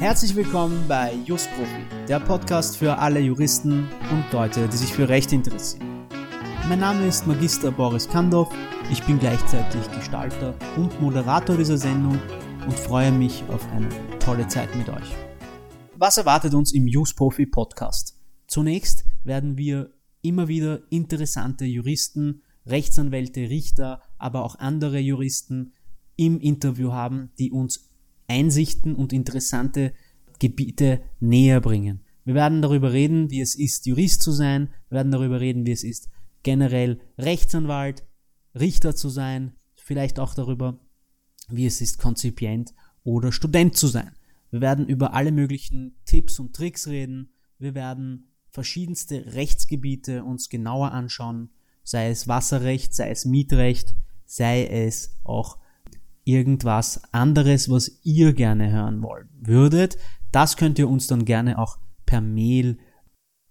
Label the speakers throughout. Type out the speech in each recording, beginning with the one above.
Speaker 1: Herzlich willkommen bei Justprofi, der Podcast für alle Juristen und Leute, die sich für Recht interessieren. Mein Name ist Magister Boris Kandorf, ich bin gleichzeitig Gestalter und Moderator dieser Sendung und freue mich auf eine tolle Zeit mit euch. Was erwartet uns im Justprofi Podcast? Zunächst werden wir immer wieder interessante Juristen, Rechtsanwälte, Richter, aber auch andere Juristen im Interview haben, die uns Einsichten und interessante Gebiete näher bringen. Wir werden darüber reden, wie es ist, Jurist zu sein. Wir werden darüber reden, wie es ist, generell Rechtsanwalt, Richter zu sein. Vielleicht auch darüber, wie es ist, Konzipient oder Student zu sein. Wir werden über alle möglichen Tipps und Tricks reden. Wir werden verschiedenste Rechtsgebiete uns genauer anschauen, sei es Wasserrecht, sei es Mietrecht, sei es auch irgendwas anderes, was ihr gerne hören wollen würdet. Das könnt ihr uns dann gerne auch per Mail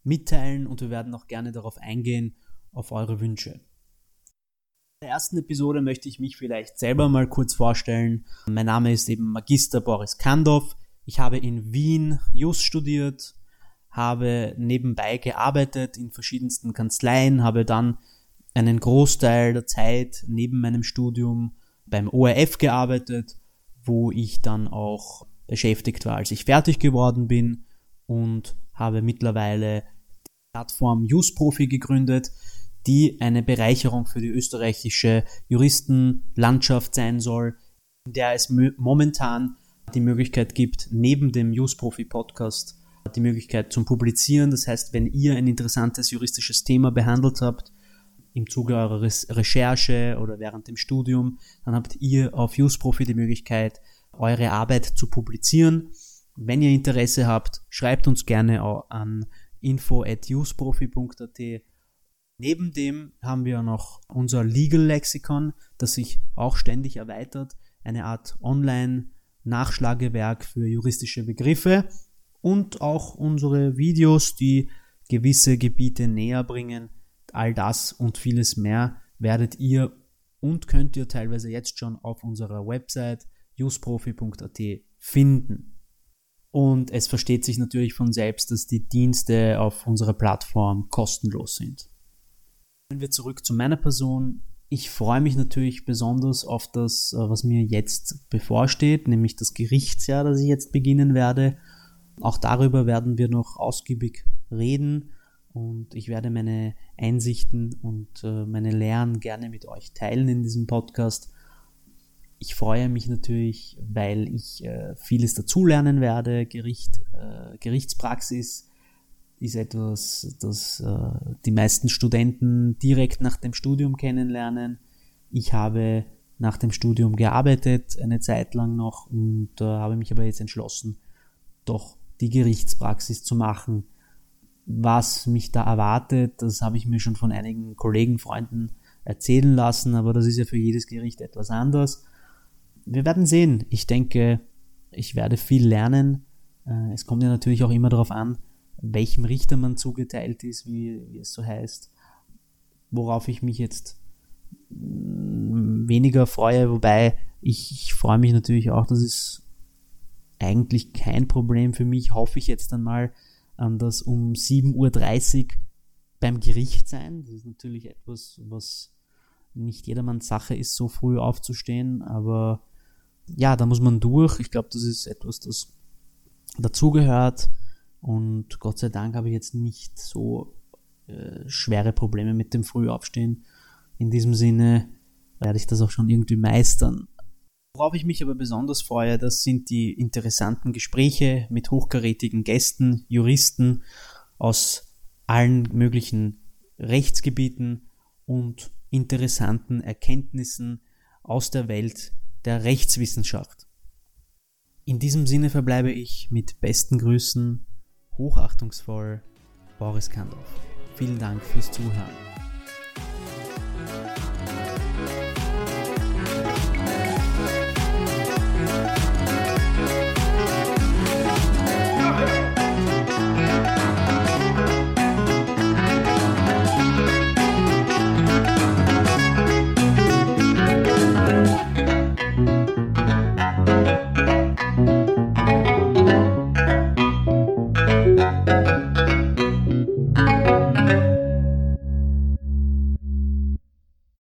Speaker 1: mitteilen und wir werden auch gerne darauf eingehen, auf eure Wünsche. In der ersten Episode möchte ich mich vielleicht selber mal kurz vorstellen. Mein Name ist eben Magister Boris Kandov. Ich habe in Wien Jus studiert, habe nebenbei gearbeitet in verschiedensten Kanzleien, habe dann einen Großteil der Zeit neben meinem Studium beim ORF gearbeitet, wo ich dann auch beschäftigt war, als ich fertig geworden bin und habe mittlerweile die Plattform Justprofi gegründet, die eine Bereicherung für die österreichische Juristenlandschaft sein soll, in der es momentan die Möglichkeit gibt, neben dem Justprofi Podcast die Möglichkeit zum Publizieren. Das heißt, wenn ihr ein interessantes juristisches Thema behandelt habt, im Zuge eurer Recherche oder während dem Studium, dann habt ihr auf Useprofi die Möglichkeit, eure Arbeit zu publizieren. Wenn ihr Interesse habt, schreibt uns gerne an info.useprofi.at. Neben dem haben wir noch unser Legal Lexikon, das sich auch ständig erweitert, eine Art Online-Nachschlagewerk für juristische Begriffe und auch unsere Videos, die gewisse Gebiete näher bringen, All das und vieles mehr werdet ihr und könnt ihr teilweise jetzt schon auf unserer Website useprofi.at finden. Und es versteht sich natürlich von selbst, dass die Dienste auf unserer Plattform kostenlos sind. Kommen wir zurück zu meiner Person. Ich freue mich natürlich besonders auf das, äh, was mir jetzt bevorsteht, nämlich das Gerichtsjahr, das ich jetzt beginnen werde. Auch darüber werden wir noch ausgiebig reden und ich werde meine Einsichten und äh, meine Lehren gerne mit euch teilen in diesem Podcast. Ich freue mich natürlich, weil ich äh, vieles dazulernen werde. Gericht, äh, Gerichtspraxis ist etwas, das die meisten Studenten direkt nach dem Studium kennenlernen. Ich habe nach dem Studium gearbeitet, eine Zeit lang noch, und habe mich aber jetzt entschlossen, doch die Gerichtspraxis zu machen was mich da erwartet, das habe ich mir schon von einigen Kollegen, Freunden erzählen lassen, aber das ist ja für jedes Gericht etwas anders. Wir werden sehen. Ich denke, ich werde viel lernen. Äh, es kommt ja natürlich auch immer darauf an, welchem Richter man zugeteilt ist, wie, wie es so heißt, worauf ich mich jetzt mm, weniger freue, wobei ich, ich freue mich natürlich auch, das ist eigentlich kein Problem für mich, hoffe ich jetzt dann mal, an das um 7.30 Uhr beim Gericht sein. Das ist natürlich etwas, was nicht jedermanns Sache ist, so früh aufzustehen, aber ja, da muss man durch. Ich glaube, das ist etwas, das dazugehört und Gott sei Dank habe ich jetzt nicht so äh, schwere Probleme mit dem Frühaufstehen. In diesem Sinne werde ich das auch schon irgendwie meistern. Worauf ich mich aber besonders freue, das sind die interessanten Gespräche mit hochkarätigen Gästen, Juristen aus allen möglichen Rechtsgebieten und interessanten Erkenntnissen aus der Welt der Rechtswissenschaft. In diesem Sinne verbleibe ich mit besten Grüßen, hochachtungsvoll, Boris Kandorf. Vielen Dank fürs Zuhören.